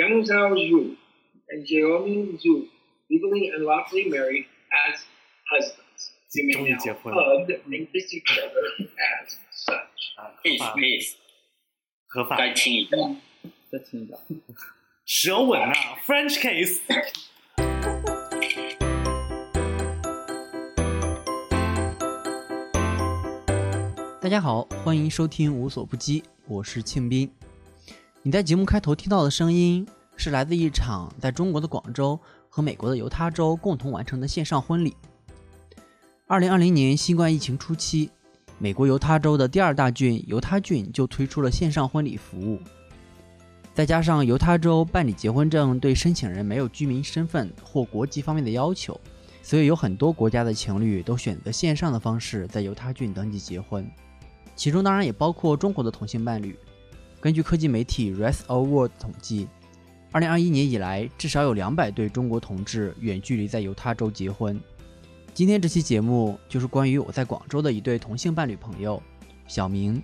Yang Zhao Zhu and Jiaoming Zhu legally and lawfully married as husbands. They may 终于 now 结婚了。hug and kiss each other as such. 啊合 please 法 please，合法再亲一个。再亲一个。舌吻啊，French case。大家好，欢迎收听无所不击，我是庆斌。你在节目开头听到的声音是来自一场在中国的广州和美国的犹他州共同完成的线上婚礼。二零二零年新冠疫情初期，美国犹他州的第二大郡犹他郡就推出了线上婚礼服务。再加上犹他州办理结婚证对申请人没有居民身份或国籍方面的要求，所以有很多国家的情侣都选择线上的方式在犹他郡登记结婚。其中当然也包括中国的同性伴侣。根据科技媒体 Rest of World 统计二零二一年以来，至少有两百对中国同志远距离在犹他州结婚。今天这期节目就是关于我在广州的一对同性伴侣朋友，小明。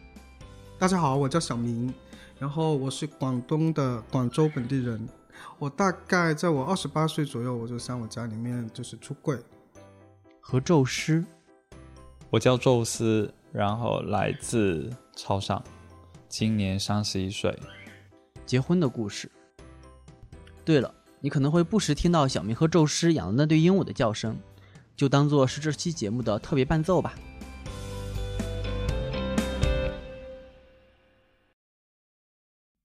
大家好，我叫小明，然后我是广东的广州本地人。我大概在我二十八岁左右，我就向我家里面就是出柜。和宙斯，我叫宙斯，然后来自潮汕，今年三十一岁。结婚的故事。对了，你可能会不时听到小明和宙斯养的那对鹦鹉的叫声，就当做是这期节目的特别伴奏吧。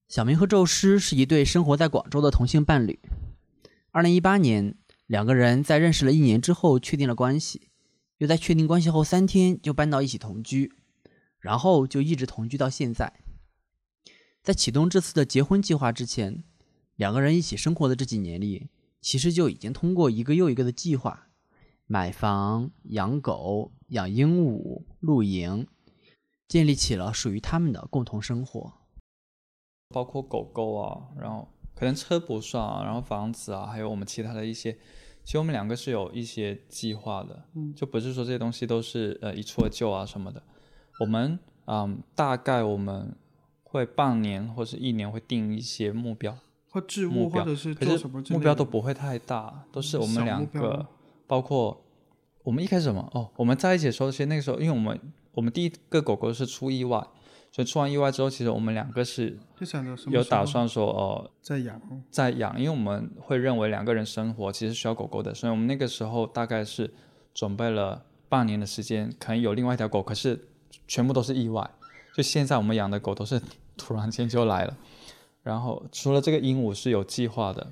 小明和宙斯是一对生活在广州的同性伴侣。二零一八年，两个人在认识了一年之后确定了关系，又在确定关系后三天就搬到一起同居，然后就一直同居到现在。在启动这次的结婚计划之前，两个人一起生活的这几年里，其实就已经通过一个又一个的计划，买房、养狗、养鹦鹉、露营，建立起了属于他们的共同生活。包括狗狗啊，然后可能车不算啊，然后房子啊，还有我们其他的一些，其实我们两个是有一些计划的，嗯就不是说这些东西都是呃一蹴而就啊什么的。我们嗯，大概我们会半年或是一年会定一些目标，或置物，目标，或者是可是做什么之类的目标都不会太大，都是我们两个，包括我们一开始什么哦，我们在一起的时候，其实那个时候，因为我们我们第一个狗狗是出意外，所以出完意外之后，其实我们两个是有打算说哦，再养。在养，因为我们会认为两个人生活其实需要狗狗的，所以我们那个时候大概是准备了半年的时间，可能有另外一条狗，可是全部都是意外。就现在我们养的狗都是突然间就来了。然后除了这个鹦鹉是有计划的，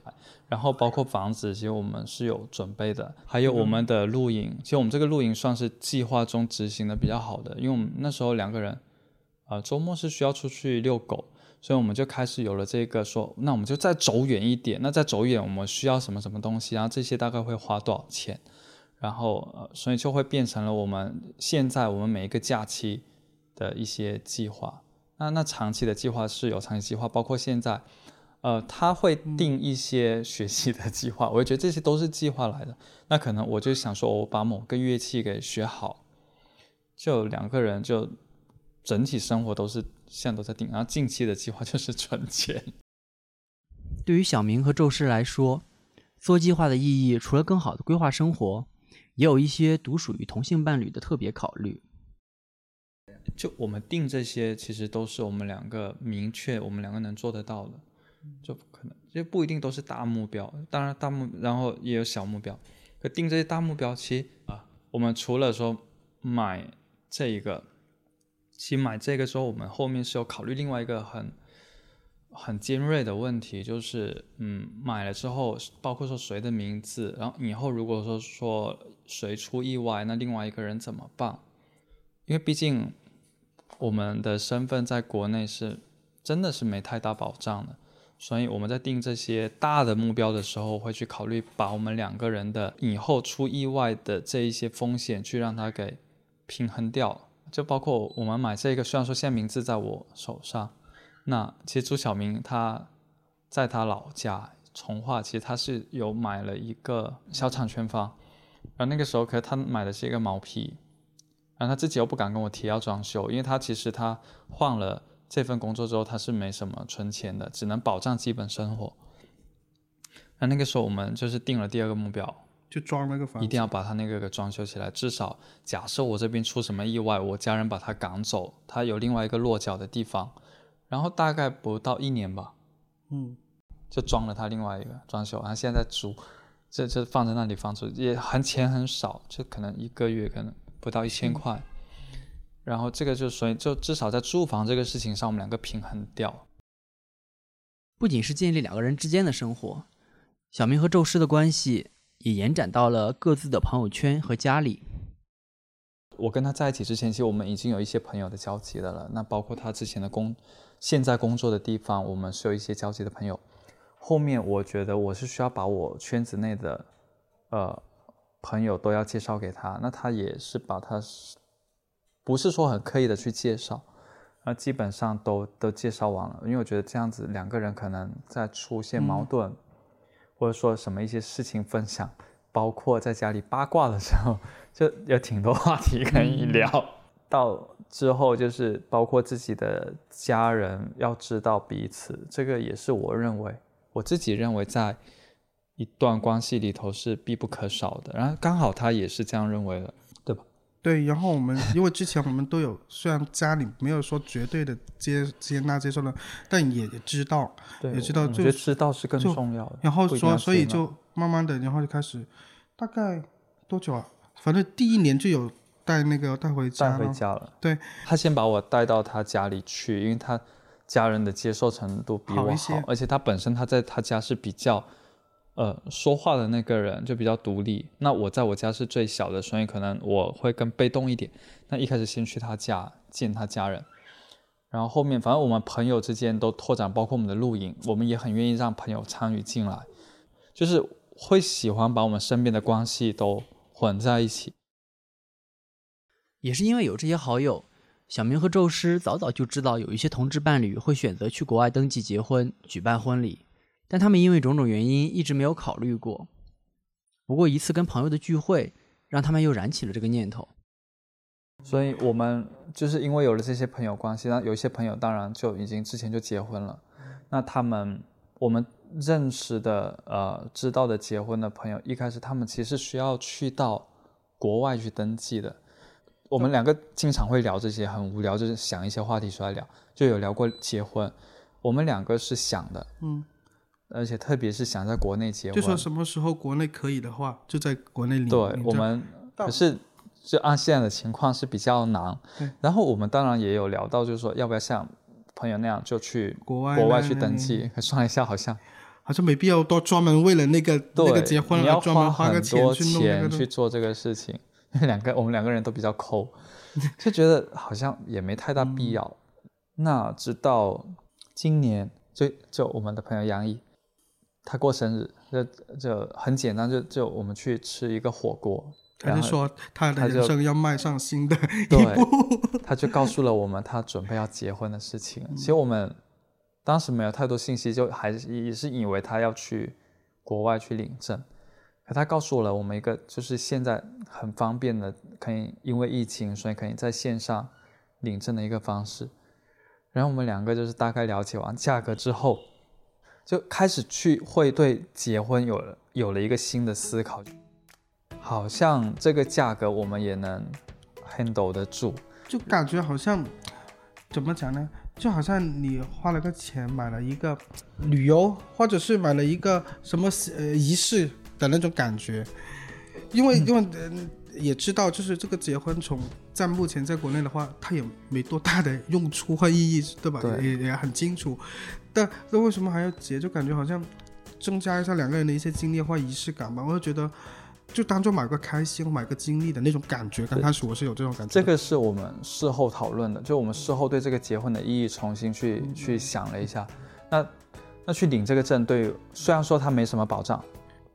然后包括房子，其实我们是有准备的，还有我们的露营，其实我们这个露营算是计划中执行的比较好的，因为我们那时候两个人，呃，周末是需要出去遛狗，所以我们就开始有了这个说，那我们就再走远一点，那再走远我们需要什么什么东西，然后这些大概会花多少钱，然后呃，所以就会变成了我们现在我们每一个假期的一些计划。那那长期的计划是有长期计划，包括现在，呃，他会定一些学习的计划，我觉得这些都是计划来的。那可能我就想说，我把某个乐器给学好，就两个人就整体生活都是现在都在定，然后近期的计划 就是存钱。对于小明和宙斯来说，做计划的意义除了更好的规划生活，也有一些独属于同性伴侣的特别考虑。就我们定这些，其实都是我们两个明确，我们两个能做得到的，就不可能，就不一定都是大目标。当然大目，然后也有小目标。可定这些大目标，其实啊，我们除了说买这一个，其实买这个之后，我们后面是有考虑另外一个很很尖锐的问题，就是嗯，买了之后，包括说谁的名字，然后以后如果说说谁出意外，那另外一个人怎么办？因为毕竟我们的身份在国内是真的是没太大保障的，所以我们在定这些大的目标的时候，会去考虑把我们两个人的以后出意外的这一些风险去让它给平衡掉。就包括我们买这个，虽然说现在名字在我手上，那其实朱晓明他在他老家从化，其实他是有买了一个小产权房，然后那个时候可是他买的是一个毛坯。然后他自己又不敢跟我提要装修，因为他其实他换了这份工作之后，他是没什么存钱的，只能保障基本生活。那那个时候我们就是定了第二个目标，就装那个房子，一定要把他那个给装修起来。至少假设我这边出什么意外，我家人把他赶走，他有另外一个落脚的地方。然后大概不到一年吧，嗯，就装了他另外一个装修，然后现在在租，这这放在那里放租也很钱很少，就可能一个月可能不到一千块。然后这个就所以就至少在住房这个事情上，我们两个平衡掉。不仅是建立两个人之间的生活，小明和宙斯的关系也延展到了各自的朋友圈和家里。我跟他在一起之前，其实我们已经有一些朋友的交集的了。那包括他之前的工，现在工作的地方，我们是有一些交集的朋友。后面我觉得我是需要把我圈子内的，呃，朋友都要介绍给他。那他也是把他，不是说很刻意的去介绍，那基本上都都介绍完了。因为我觉得这样子两个人可能在出现矛盾，或者说什么一些事情分享。包括在家里八卦的时候，就有挺多话题可以聊。到之后就是包括自己的家人要知道彼此，这个也是我认为我自己认为在一段关系里头是必不可少的。然后刚好他也是这样认为的，对吧？对。然后我们因为之前我们都有，虽然家里没有说绝对的接接纳接受了，但也知道，也知道，我觉知道是更重要的。然后说，所以就慢慢的，然后就开始。大概多久啊？反正第一年就有带那个带回家带回家了。对，他先把我带到他家里去，因为他家人的接受程度比我好，而且他本身他在他家是比较呃说话的那个人，就比较独立。那我在我家是最小的，所以可能我会更被动一点。那一开始先去他家见他家人，然后后面反正我们朋友之间都拓展，包括我们的露营，我们也很愿意让朋友参与进来，就是。会喜欢把我们身边的关系都混在一起，也是因为有这些好友，小明和宙斯早早就知道有一些同志伴侣会选择去国外登记结婚、举办婚礼，但他们因为种种原因一直没有考虑过。不过一次跟朋友的聚会，让他们又燃起了这个念头。所以我们就是因为有了这些朋友关系，那有一些朋友当然就已经之前就结婚了，那他们我们。认识的呃，知道的结婚的朋友，一开始他们其实需要去到国外去登记的。我们两个经常会聊这些，很无聊，就是想一些话题出来聊，就有聊过结婚。我们两个是想的，嗯，而且特别是想在国内结婚，就说什么时候国内可以的话，就在国内领。对，我们可是就按现在的情况是比较难。然后我们当然也有聊到，就是说要不要像朋友那样就去国外国外去登记？算一下，好像。好像没必要多专门为了那个那个结婚了专门花个钱去弄那个去做这个事情。两个我们两个人都比较抠，就觉得好像也没太大 必要。那直到今年，就就我们的朋友杨毅，他过生日，就就很简单，就就我们去吃一个火锅。他就说他的人生要迈上新的一步，他就告诉了我们他准备要结婚的事情。其实我们。当时没有太多信息，就还是也是以为他要去国外去领证，可他告诉了我们一个，就是现在很方便的，可以因为疫情，所以可以在线上领证的一个方式。然后我们两个就是大概了解完价格之后，就开始去会对结婚有了有了一个新的思考，好像这个价格我们也能 handle 得住，就感觉好像怎么讲呢？就好像你花了个钱买了一个旅游，或者是买了一个什么呃仪式的那种感觉，因为因为也知道，就是这个结婚从在目前在国内的话，它也没多大的用处和意义，对吧？也也很清楚。但那为什么还要结？就感觉好像增加一下两个人的一些经历或仪式感吧。我就觉得。就当做买个开心、买个经历的那种感觉。刚开始我是有这种感觉。这个是我们事后讨论的，就我们事后对这个结婚的意义重新去去想了一下。那那去领这个证，对，虽然说它没什么保障，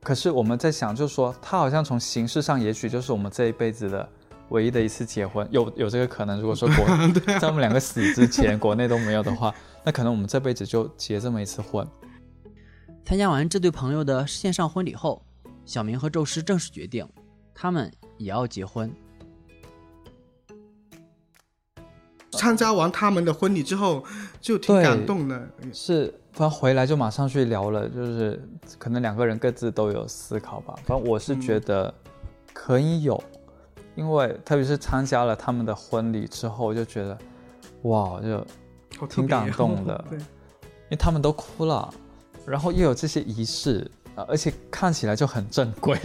可是我们在想，就是说它好像从形式上，也许就是我们这一辈子的唯一的一次结婚，有有这个可能。如果说 国在我们两个死之前，国内都没有的话，那可能我们这辈子就结这么一次婚。参加完这对朋友的线上婚礼后。小明和宙斯正式决定，他们也要结婚。参加完他们的婚礼之后，就挺感动的。是反正回来就马上去聊了，就是可能两个人各自都有思考吧。反正我是觉得可以有，因为特别是参加了他们的婚礼之后，就觉得哇，就挺感动的 对，因为他们都哭了，然后又有这些仪式，呃而且看起来就很正规，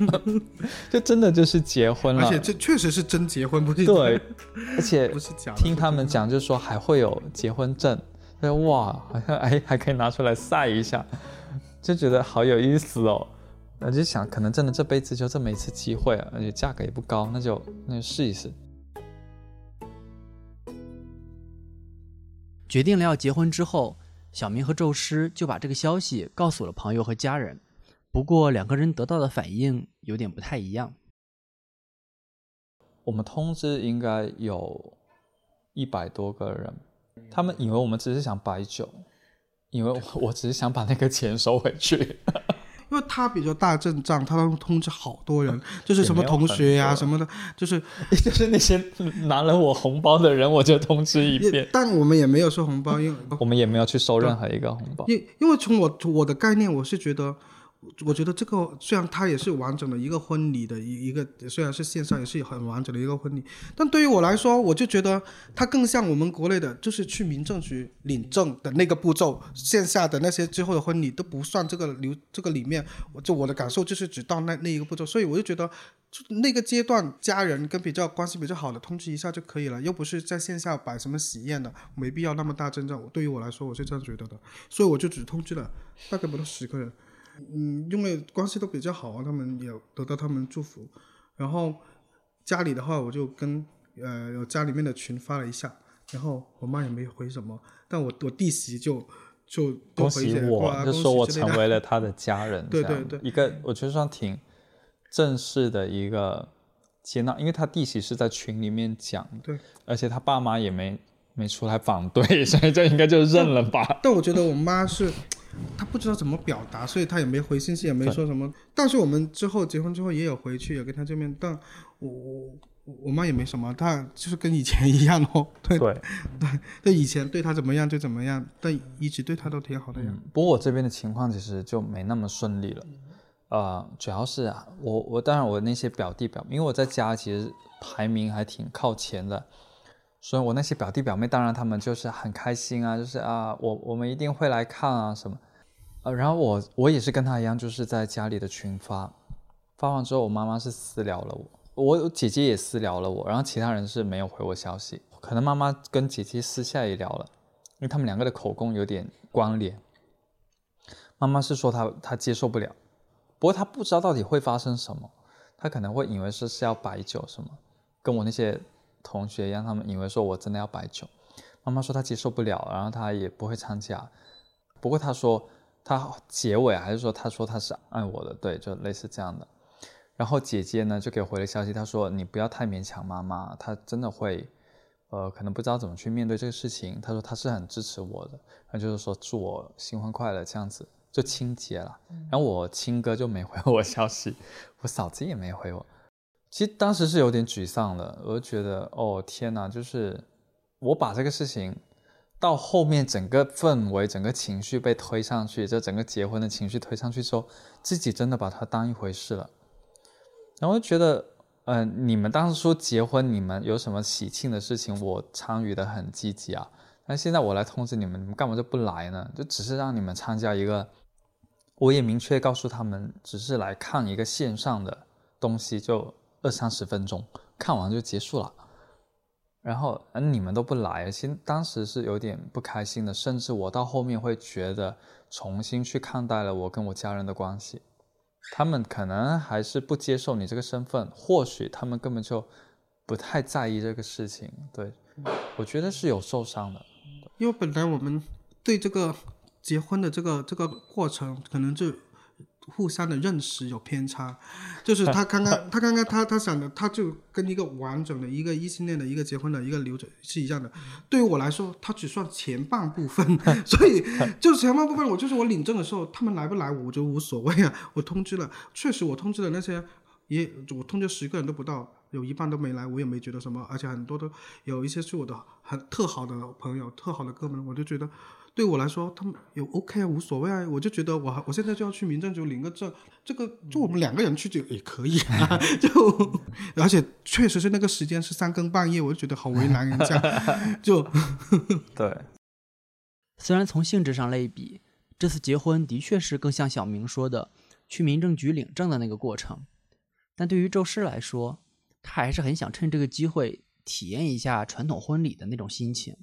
就真的就是结婚了。而且这确实是真结婚，不是对，而且不是假的。听他们讲，就是说还会有结婚证，对哇，好像哎还可以拿出来晒一下，就觉得好有意思哦。我就想，可能真的这辈子就这么一次机会啊，而且价格也不高，那就那就试一试。决定了要结婚之后，小明和宙斯就把这个消息告诉了朋友和家人。不过两个人得到的反应有点不太一样。我们通知应该有一百多个人，他们以为我们只是想摆酒，以为我我只是想把那个钱收回去。他比较大阵仗，他能通知好多人，就是什么同学呀、什么的，就是 就是那些拿了我红包的人，我就通知一遍。但我们也没有收红包，因为 我们也没有去收任何一个红包。因因为从我我的概念，我是觉得，我觉得这个虽然它也是完整的一个婚礼的一一个，虽然是线上也是很完整的一个婚礼，但对于我来说，我就觉得它更像我们国内的，就是去民政局领证的那个步骤，线下的那些之后的婚礼都不算这个流这个里面，我就我的感受就是只到那那一个步骤，所以我就觉得。就那个阶段，家人跟比较关系比较好的通知一下就可以了，又不是在线下摆什么喜宴的，没必要那么大阵仗。对于我来说，我是这样觉得的，所以我就只通知了大概不到十个人。嗯，因为关系都比较好啊，他们也得到他们祝福。然后家里的话，我就跟呃有家里面的群发了一下，然后我妈也没回什么，但我我弟媳就就就恭喜我，哇就说我成为了他的家人。对对对一个我觉得算挺正式的一个接纳，因为他弟媳是在群里面讲的，对，而且他爸妈也没没出来反对，所以这应该就认了吧。但我觉得我妈是，她不知道怎么表达，所以他也没回信息，也没说什么。但是我们之后结婚之后也有回去，也跟他见面，但我我我妈也没什么，她就是跟以前一样哦。对对，对，以前对她怎么样就怎么样，但一直对她都挺好的呀。嗯，不过我这边的情况其实就没那么顺利了。呃，主要是啊，我我当然我那些表弟表妹，因为我在家其实排名还挺靠前的，所以我那些表弟表妹当然他们就是很开心啊，就是啊，我我们一定会来看啊什么。呃，然后我我也是跟他一样，就是在家里的群发，发完之后我妈妈是私聊了我，我姐姐也私聊了我，然后其他人是没有回我消息，可能妈妈跟姐姐私下也聊了，因为他们两个的口供有点关联。妈妈是说她她接受不了，不过她不知道到底会发生什么，她可能会以为是是要摆酒什么，跟我那些同学一样，他们以为说我真的要摆酒。妈妈说她接受不了，然后她也不会参加。不过她说她结尾还是说她说她是爱我的，对，就类似这样的。然后姐姐呢就给我回了消息，她说你不要太勉强妈妈，她真的会，呃，可能不知道怎么去面对这个事情。她说她是很支持我的，然后就是说祝我新婚快乐这样子，就亲姐了。然后我亲哥就没回我消息，我嫂子也没回我。其实当时是有点沮丧的，我就觉得哦天哪，就是我把这个事情到后面整个氛围、整个情绪被推上去，就整个结婚的情绪推上去之后，自己真的把它当一回事了。然后就觉得，嗯，你们当时说结婚，你们有什么喜庆的事情，我参与的很积极啊。但现在我来通知你们，你们干嘛就不来呢？就只是让你们参加一个，我也明确告诉他们，只是来看一个线上的东西，就二三十分钟，看完就结束了。然后，嗯，你们都不来，其实当时是有点不开心的，甚至我到后面会觉得重新去看待了我跟我家人的关系。他们可能还是不接受你这个身份，或许他们根本就不太在意这个事情。对，我觉得是有受伤的。因为本来我们对这个结婚的这个这个过程，可能就互相的认识有偏差。就是他刚刚他刚刚他他想的，他就跟一个完整的一个异性恋的一个结婚的一个流程是一样的。对于我来说，他只算前半部分，所以就是前半部分，我就是我领证的时候，他们来不来我就无所谓啊。我通知了，确实我通知的那些也我通知十个人都不到。有一半都没来，我也没觉得什么，而且很多都有一些是我的很特好的朋友、特好的哥们，我就觉得对我来说，他们有 OK 啊，无所谓啊。我就觉得我我现在就要去民政局领个证，这个就我们两个人去就也可以啊。就而且确实是那个时间是三更半夜，我就觉得好为难人家。就对，虽然从性质上类比，这次结婚的确是更像小明说的去民政局领证的那个过程，但对于周师来说，他还是很想趁这个机会体验一下传统婚礼的那种心情。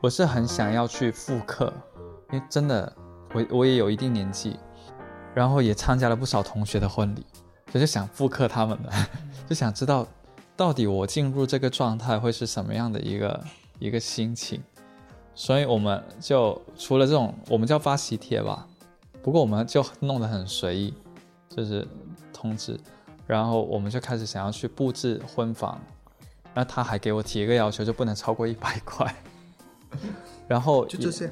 我是很想要去复刻，因为真的，我我也有一定年纪，然后也参加了不少同学的婚礼，我就想复刻他们的，就想知道到底我进入这个状态会是什么样的一个一个心情，所以我们就除了这种，我们叫发喜帖吧，不过我们就弄得很随意，就是通知，然后我们就开始想要去布置婚房，那他还给我提一个要求，就不能超过一百块。然后就这些，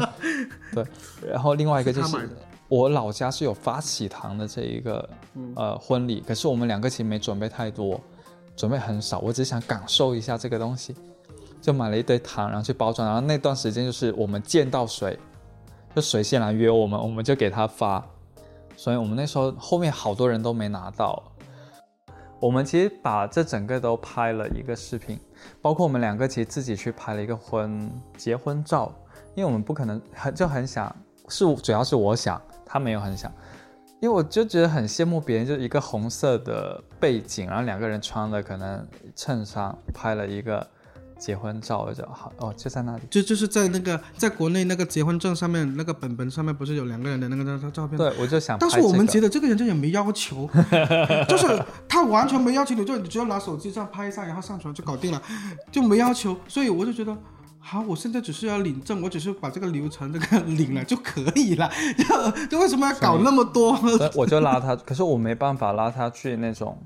对，然后另外一个就是我老家是有发喜糖的这一个嗯呃婚礼，可是我们两个其实没准备太多，准备很少，我只想感受一下这个东西，就买了一堆糖，然后去包装，然后那段时间就是我们见到谁，就谁先来约我们，我们就给他发，所以我们那时候后面好多人都没拿到。我们其实把这整个都拍了一个视频，包括我们两个其实自己去拍了一个婚结婚照，因为我们不可能很就很想，是主要是我想，他没有很想，因为我就觉得很羡慕别人，就是一个红色的背景，然后两个人穿了可能衬衫拍了一个结婚照，我就好哦，就在那里。就就是在那个在国内那个结婚证上面那个本本上面不是有两个人的那个照照片？对，我就想但这个。是我们觉得这个人就也没要求，就是他完全没要求你，就你只要拿手机这样拍一下，然后上传就搞定了，就没要求。所以我就觉得，好，我现在只是要领证，我只是把这个流程这个领了就可以了，就就为什么要搞那么多？我就拉他，可是我没办法拉他去那种，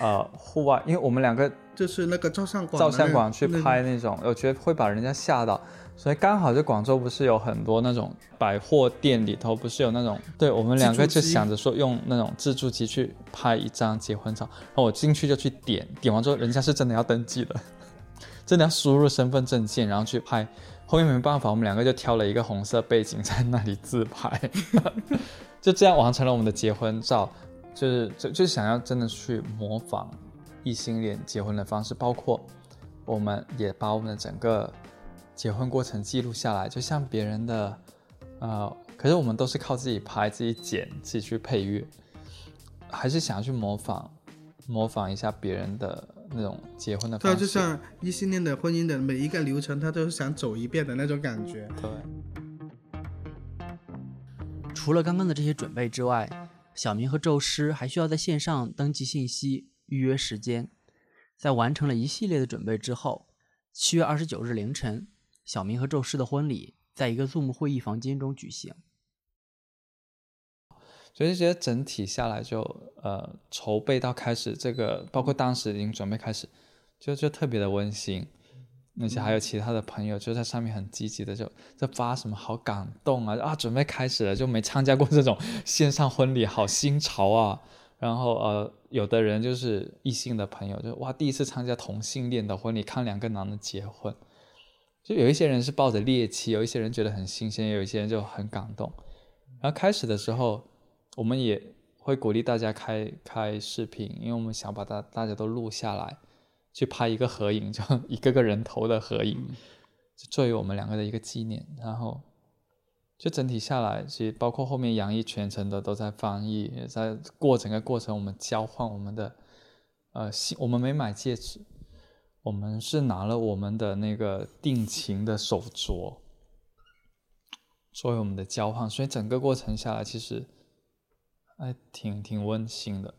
呃，户外，因为我们两个就是那个照相馆，照相馆去拍那种，我觉得会把人家吓到，所以刚好就广州不是有很多那种百货店里头不是有那种，对我们两个就想着说用那种自助机去拍一张结婚照，然后我进去就去点，点完之后人家是真的要登记的，真的要输入身份证件然后去拍，后面没办法，我们两个就挑了一个红色背景在那里自拍，就这样完成了我们的结婚照，就是就就是想要真的去模仿异性恋结婚的方式，包括我们也把我们的整个结婚过程记录下来，就像别人的，呃，可是我们都是靠自己拍、自己剪、自己去配乐，还是想要去模仿，模仿一下别人的那种结婚的方式。对就像异性恋的婚姻的每一个流程，他都是想走一遍的那种感觉。对，除了刚刚的这些准备之外，小明和宙斯还需要在线上登记信息、预约时间。在完成了一系列的准备之后，七月二十九日凌晨，小明和宙斯的婚礼在一个 Zoom 会议房间中举行。所以就觉得整体下来就呃筹备到开始这个，包括当时已经准备开始，就就特别的温馨，而且还有其他的朋友就在上面很积极的就在发什么好感动啊啊准备开始了，就没参加过这种 线上婚礼，好新潮啊。然后呃有的人就是异性的朋友就哇第一次参加同性恋的婚礼，看两个男的结婚，就有一些人是抱着猎奇，有一些人觉得很新鲜，有一些人就很感动。然后开始的时候。我们也会鼓励大家开开视频，因为我们想把大大家都录下来，去拍一个合影，就一个个人头的合影，就作为我们两个的一个纪念。然后，就整体下来，其实包括后面杨毅全程的都在翻译，也在过整个过程，我们交换我们的呃信，我们没买戒指，我们是拿了我们的那个定情的手镯作为我们的交换，所以整个过程下来，其实。还挺挺温馨的，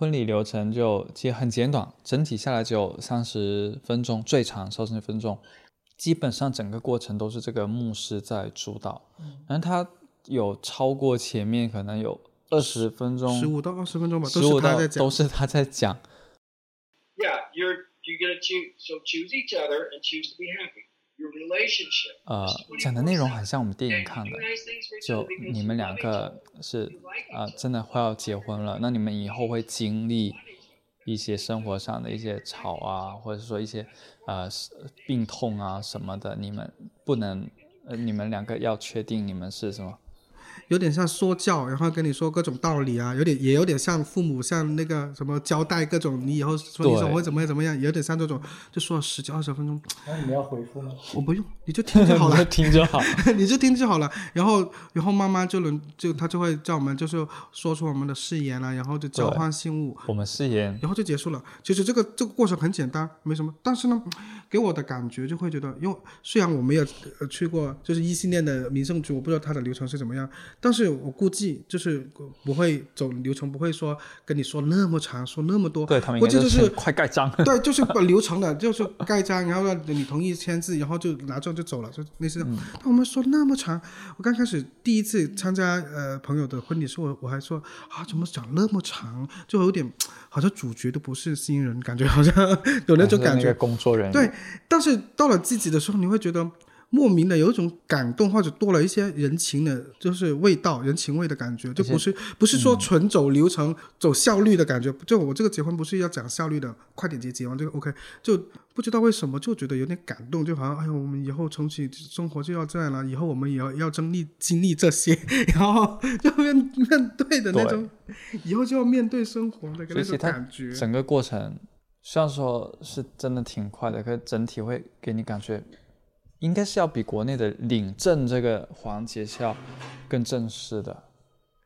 婚礼流程就其实很简短，整体下来只有三十分钟，最长三十分钟。基本上整个过程都是这个牧师在主导，然后他有超过前面可能有二十分钟，十五到二十分钟吧，十五到都是他在讲都。是他在讲。Yeah, you're you're gonna choose. So choose each other and choose to be happy. 呃，讲的内容很像我们电影看的，就你们两个是啊、呃真的快要结婚了，那你们以后会经历一些生活上的一些吵啊，或者说一些呃病痛啊什么的，你们不能，呃，你们两个要确定你们是什么？有点像说教，然后跟你说各种道理啊，有点也有点像父母像那个什么交代各种你以后说你对怎么会怎么样怎么样，有点像这种，就说了十几二十分钟，那你们要回复吗？我不用，你就听就好了。听就好。你就听就好了。然后，然后妈妈就能就他就会叫我们就是说出我们的誓言啊，然后就交换信物，我们誓言然后就结束了。其实这个这个过程很简单，没什么。但是呢，给我的感觉就会觉得，因为虽然我没有呃去过就是异性恋的民政局，我不知道它的流程是怎么样，但是我估计就是不会走流程，不会说跟你说那么长，说那么多。对他们估计就是 快盖章。对，就是把流程的，就是盖章，然后让你同意签字，然后就拿证就走了，就类似这样。但我们说那么长，我刚开始第一次参加呃朋友的婚礼时候，我我还说啊，怎么讲那么长，就有点好像主角都不是新人，感觉好像 有那种感觉。工作人员。对，但是到了自己的时候，你会觉得莫名的有一种感动，或者多了一些人情的，就是味道、人情味的感觉，就不是不是说纯走流程、走效率的感觉。就我这个结婚不是要讲效率的，快点结结完这个 OK，就不知道为什么就觉得有点感动，就好像哎呦，我们以后重启生活就要这样了，以后我们也要要经历经历这些，然后就面面对的那种，以后就要面对生活的那种感觉。整个过程虽然说是真的挺快的，可是整体会给你感觉，应该是要比国内的领证这个环节是要更正式的。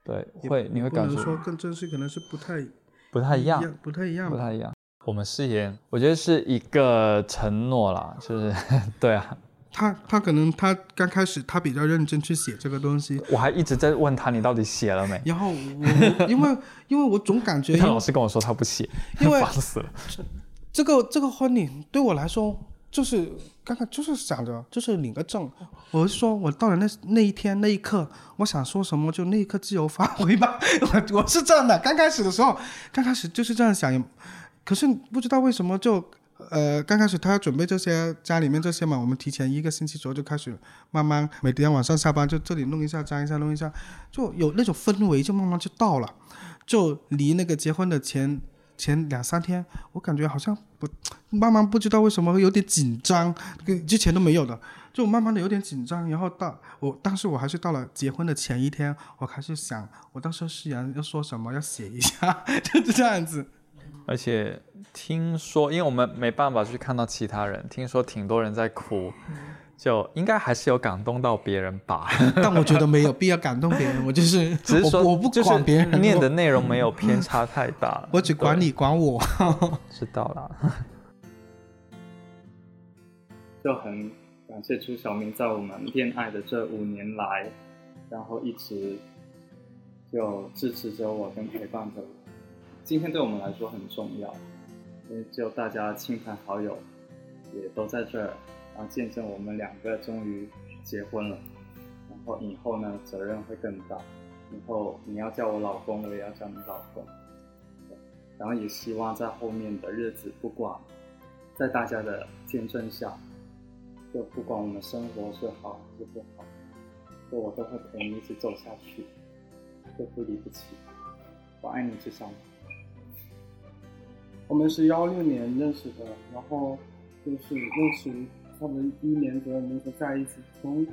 对，会你会感觉能说更正式，可能是不太不太一样，不太一样。不太一样。我们誓言，我觉得是一个承诺啦，就是 对啊，他他可能他刚开始他比较认真去写这个东西，我还一直在问他你到底写了没？然后我我因为因为我总感觉 他老师跟我说他不写，因为 烦死了。这个这个婚礼对我来说就是刚刚就是想着就是领个证，我是说我到了那那一天那一刻，我想说什么就那一刻自由发挥吧，我我是这样的，刚开始的时候刚开始就是这样想，可是不知道为什么就。呃，刚开始他要准备这些家里面这些嘛，我们提前一个星期左右就开始慢慢每天晚上下班就这里弄一下粘一下弄一下，就有那种氛围就慢慢就到了，就离那个结婚的前前两三天，我感觉好像不慢慢不知道为什么有点紧张，跟之前都没有的，就慢慢的有点紧张。然后到我，但是我还是到了结婚的前一天，我开始想，我到时候誓言要说什么，要写一下，就是这样子。而且听说，因为我们没办法去看到其他人，听说挺多人在哭，就应该还是有感动到别人吧。但我觉得没有必要感动别人，我就是 只是说，我我不管别人，念的我内容没有偏差太大，我只管你管我。知道啦。就很感谢朱晓明在我们恋爱的这五年来，然后一直就支持着我跟陪伴着我。今天对我们来说很重要，因为只有大家亲朋好友也都在这儿，然后见证我们两个终于结婚了。然后以后呢，责任会更大。以后你要叫我老公，我也要叫你老公。然后也希望在后面的日子，不管在大家的见证下，就不管我们生活是好是不好，就我都会陪你一起走下去，就不离不弃。我爱你，志祥。我们是幺六年认识的，然后就是认识差不多一年左右，我们在一起。从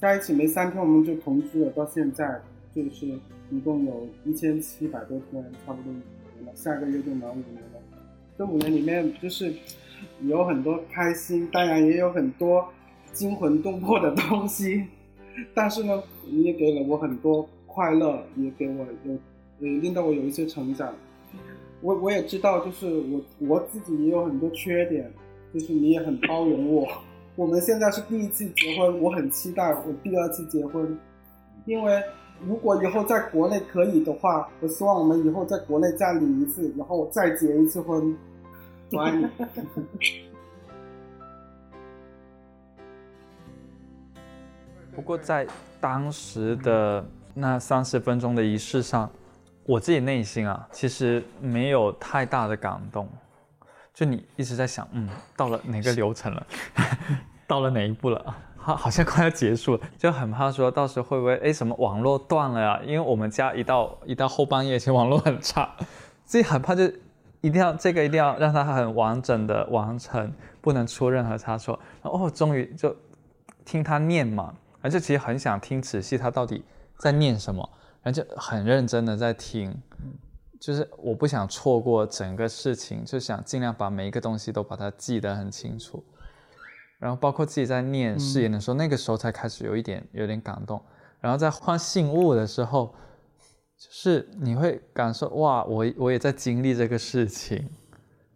在一起没三天，我们就同居了，到现在就是一共有一千七百多天，差不多五年了。下个月就满五年了。这五年里面，就是有很多开心，当然也有很多惊魂动魄的东西。但是呢，你也给了我很多快乐，也给我有，也令到我有一些成长。我我也知道，就是我我自己也有很多缺点，就是你也很包容我。我们现在是第一次结婚，我很期待我第二次结婚，因为如果以后在国内可以的话，我希望我们以后在国内再领一次，然后再结一次婚。我爱你。不过在当时的那三十分钟的仪式上，我自己内心啊，其实没有太大的感动。就你一直在想，嗯，到了哪个流程了，到了哪一步了，好，好像快要结束了，就很怕说到时候会不会哎什么网络断了呀？因为我们家一到一到后半夜，其实网络很差，自己很怕就一定要这个一定要让它很完整的完成，不能出任何差错。然后哦，终于就听他念嘛，而且其实很想听仔细他到底在念什么，然后就很认真的在听，就是我不想错过整个事情，就想尽量把每一个东西都把它记得很清楚。然后包括自己在念誓言的时候，那个时候才开始有一点有点感动。然后在换信物的时候，就是你会感受哇，我我也在经历这个事情。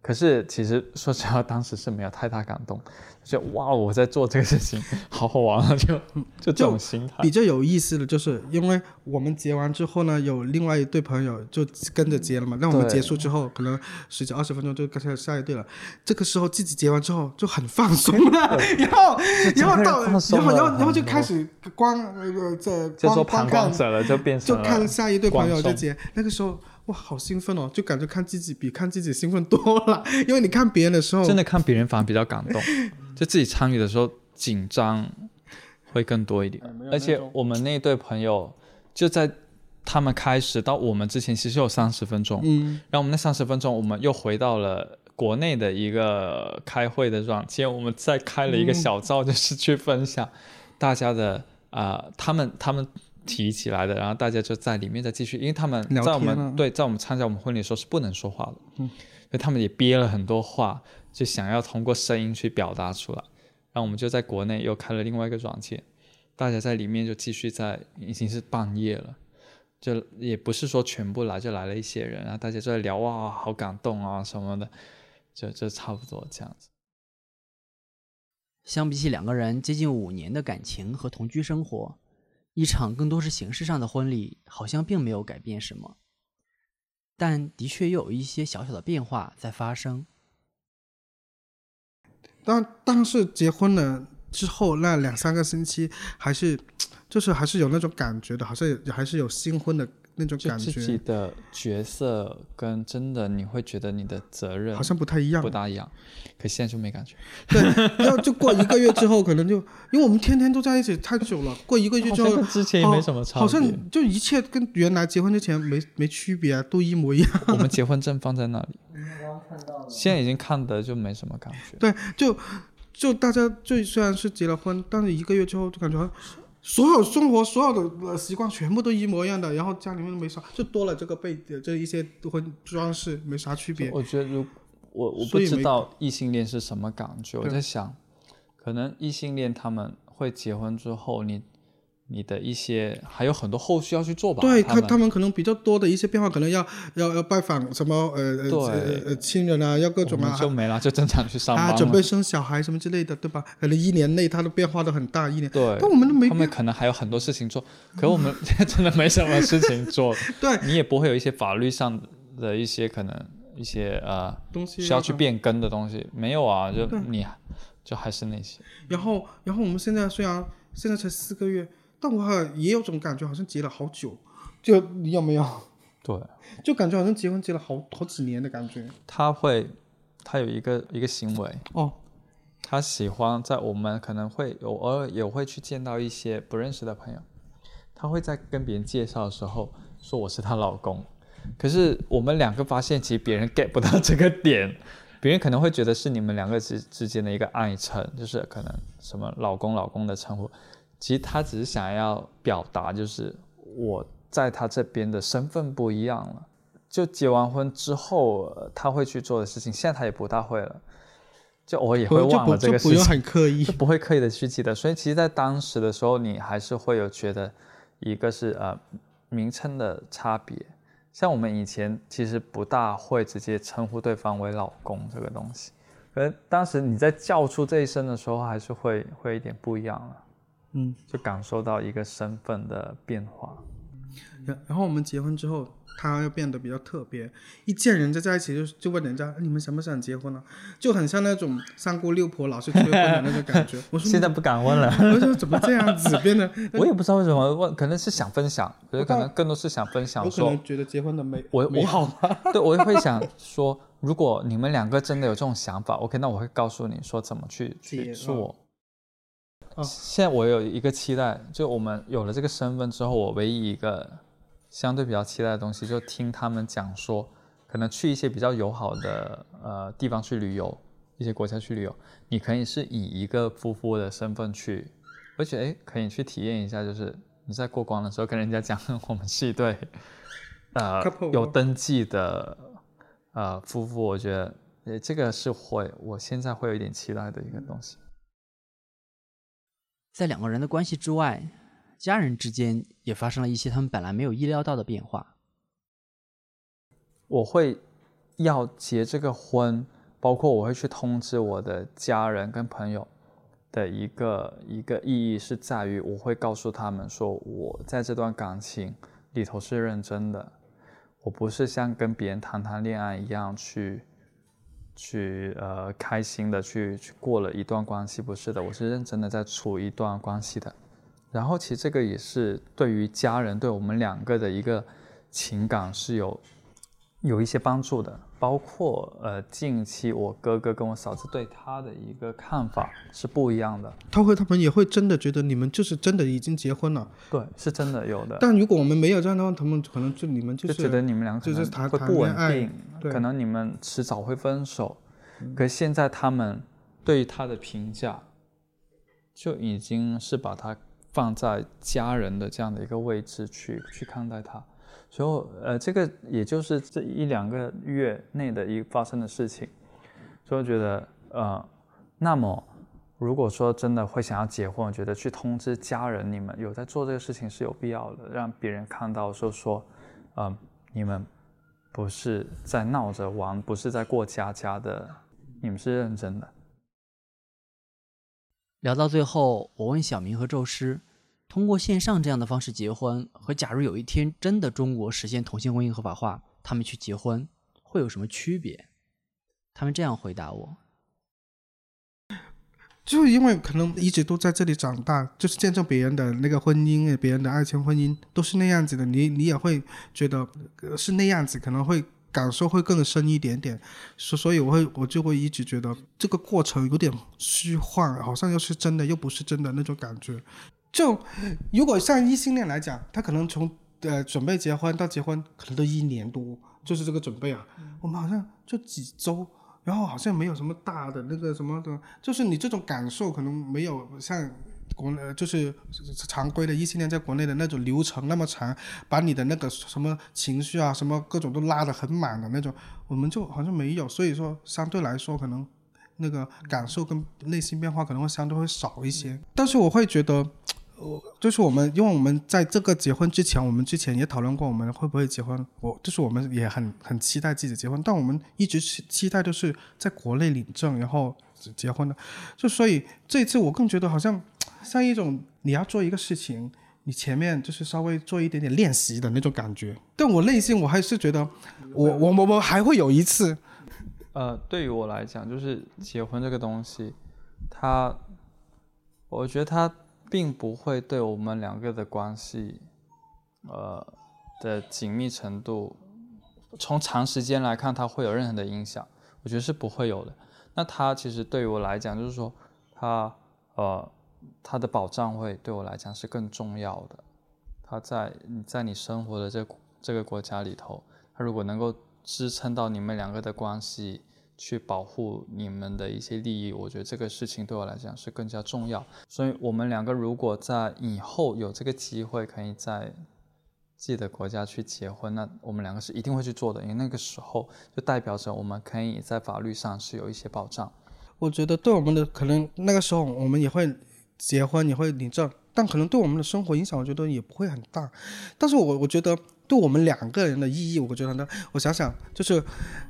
可是其实说实话，当时是没有太大感动，就哇，我在做这个事情，好好玩啊，就就这种心态。比较有意思的就是，因为我们结完之后呢，有另外一对朋友就跟着结了嘛。那我们结束之后，可能十几二十分钟就开始下一对了。这个时候自己结完之后就很放松了，然后然后到然后然后然后就开始观呃这就做观观旁观看者了，就变就看下一对朋友就结，那个时候哇，好兴奋哦，就感觉看自己比看自己兴奋多了，因为你看别人的时候，真的看别人反而比较感动，就自己参与的时候紧张会更多一点。而且我们那对朋友就在他们开始到我们之前，其实有三十分钟，嗯，然后我们那三十分钟，我们又回到了国内的一个开会的软件，我们再开了一个小灶，就是去分享大家的啊、呃他们他们提起来的，然后大家就在里面再继续，因为他们在我们对在我们参加我们婚礼的时候是不能说话的，嗯，所以他们也憋了很多话，就想要通过声音去表达出来，然后我们就在国内又开了另外一个软件，大家在里面就继续在，已经是半夜了。就也不是说全部来，就来了一些人，然后大家就在聊哇，好感动啊什么的，就就差不多这样子。相比起两个人接近五年的感情和同居生活，一场更多是形式上的婚礼，好像并没有改变什么，但的确又有一些小小的变化在发生。但但是结婚了之后那两三个星期，还是就是还是有那种感觉的，好像还是有新婚的那种感觉自己，的角色跟真的你会觉得你的责任好像不太一样不。大一样，可现在就没感觉。对，然后就过一个月之后，可能就因为我们天天都在一起太久了，过一个月之后之前也没什么差别。好像就一切跟原来结婚之前没没区别、啊，都一模一样。我们结婚证放在那里，现在已经看的就没什么感觉。对，就就大家就虽然是结了婚，但是一个月之后就感觉好像所有生活所有的呃习惯全部都一模一样的，然后家里面没啥，就多了这个被这一些婚装饰没啥区别。我觉得如我我不知道异性恋是什么感觉，我在想，可能异性恋他们会结婚之后，你你的一些还有很多后续要去做吧？对他，他们可能比较多的一些变化，可能要要要拜访什么呃呃亲人啊，要各种啊，就没了，就正常去上班啊，准备生小孩什么之类的，对吧？可能一年内他的变化都很大，一年。对，但我们都没变。他们可能还有很多事情做，可我们 真的没什么事情做。对，你也不会有一些法律上的一些可能一些呃东西需要去变更的东西，没有啊，就你就还是那些。然后，然后我们现在虽然现在才四个月，但我也有种感觉，好像结了好久。就你有没有？对，就感觉好像结婚结了好好几年的感觉。他会，他有一个一个行为，哦，他喜欢在我们可能会偶尔也会去见到一些不认识的朋友，他会在跟别人介绍的时候说我是她老公，可是我们两个发现其实别人 get 不到这个点，别人可能会觉得是你们两个之之间的一个爱称，就是可能什么老公老公的称呼，其实他只是想要表达就是我在他这边的身份不一样了。就结完婚之后，呃他会去做的事情，现在他也不大会了，就我也会忘了这个事情，很刻意就。不会刻意的去记得。所以其实，在当时的时候，你还是会有觉得，一个是呃名称的差别，像我们以前其实不大会直接称呼对方为老公这个东西，可是当时你在叫出这一声的时候，还是会会有一点不一样了，嗯，就感受到一个身份的变化。然然后我们结婚之后，他又变得比较特别，一见人家在一起就就问人家、哎你们想不想结婚呢、就很像那种三姑六婆老是催婚的那种感觉。我说现在不敢问了。我说怎么这样子变得？我也不知道为什么问，可能是想分享，我觉得可能更多是想分享我可说，能觉得结婚的美我我美好吧。对我会想说，如果你们两个真的有这种想法，OK，那我会告诉你说怎么去去结做。哦现在我有一个期待，就我们有了这个身份之后，我唯一一个相对比较期待的东西，就听他们讲说，可能去一些比较友好的呃地方去旅游，一些国家去旅游，你可以是以一个夫妇的身份去，而且哎，可以去体验一下，就是你在过关的时候跟人家讲我们是一对呃有登记的呃夫妇，我觉得呃这个是会我现在会有一点期待的一个东西。在两个人的关系之外，家人之间也发生了一些他们本来没有意料到的变化。我会要结这个婚，包括我会去通知我的家人跟朋友的一个一个意义是在于，我会告诉他们说，我在这段感情里头是认真的，我不是像跟别人谈谈恋爱一样去去呃开心的去去过了一段关系，不是的，我是认真的在处一段关系的。然后其实这个也是对于家人对我们两个的一个情感是有有一些帮助的，包括呃近期我哥哥跟我嫂子对他的一个看法是不一样的，他会他们也会真的觉得你们就是真的已经结婚了。对，是真的有的。但如果我们没有这样的话，他们可能就你们就就是觉得你们两个就是谈会不稳定，可能你们迟早会分手。可现在他们对于他的评价，就已经是把他放在家人的这样的一个位置去去看待他。所以呃，这个也就是这一两个月内的一发生的事情，所以我觉得呃，那么如果说真的会想要结婚，我觉得去通知家人，你们有在做这个事情是有必要的，让别人看到说说，嗯、你们不是在闹着玩，不是在过家家的，你们是认真的。聊到最后，我问小明和宙斯，通过线上这样的方式结婚，和假如有一天真的中国实现同性婚姻合法化，他们去结婚会有什么区别？他们这样回答我：就因为可能一直都在这里长大，就是见证别人的那个婚姻，别人的爱情婚姻都是那样子的，你你也会觉得是那样子，可能会感受会更深一点点。所所以我会我就会一直觉得这个过程有点虚幻，好像又是真的又不是真的那种感觉。就如果像异性恋来讲，他可能从呃准备结婚到结婚可能都一年多，就是这个准备啊。我们好像就几周，然后好像没有什么大的那个什么的，就是你这种感受可能没有像国内就是常规的异性恋在国内的那种流程那么长，把你的那个什么情绪啊什么各种都拉得很满的那种，我们就好像没有，所以说相对来说可能。那个感受跟内心变化可能会相对会少一些，但是我会觉得，我就是我们，因为我们在这个结婚之前，我们之前也讨论过我们会不会结婚，我就是我们也很很期待自己结婚，但我们一直期期待就是在国内领证，然后结婚的，就所以这一次我更觉得好像像一种你要做一个事情，你前面就是稍微做一点点练习的那种感觉，但我内心我还是觉得我我我我还会有一次，呃，对于我来讲，就是结婚这个东西，它，我觉得它并不会对我们两个的关系，呃的紧密程度，从长时间来看，它会有任何的影响，我觉得是不会有的。那它其实对于我来讲，就是说，它呃，它的保障会对我来讲是更重要的。它在你在你生活的这这个国家里头，它如果能够支撑到你们两个的关系，去保护你们的一些利益，我觉得这个事情对我来讲是更加重要。所以，我们两个如果在以后有这个机会，可以在自己的国家去结婚，那我们两个是一定会去做的，因为那个时候就代表着我们可以在法律上是有一些保障。我觉得对我们的可能那个时候我们也会结婚，也会领证，但可能对我们的生活影响，我觉得也不会很大。但是我我觉得对我们两个人的意义，我觉得呢，我想想，就是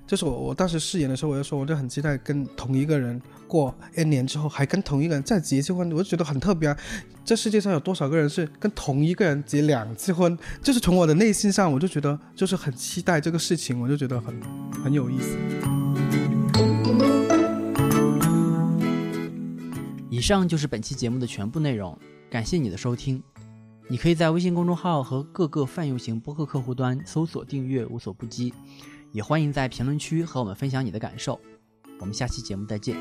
就是我我当时誓言的时候，我就说，我就很期待跟同一个人过 N 年之后，还跟同一个人再结一次婚，我就觉得很特别啊。这世界上有多少个人是跟同一个人结两次婚？就是从我的内心上，我就觉得就是很期待这个事情，我就觉得很很有意思。以上就是本期节目的全部内容，感谢你的收听。你可以在微信公众号和各个泛用型播客客户端搜索订阅“无所不击”，也欢迎在评论区和我们分享你的感受。我们下期节目再见。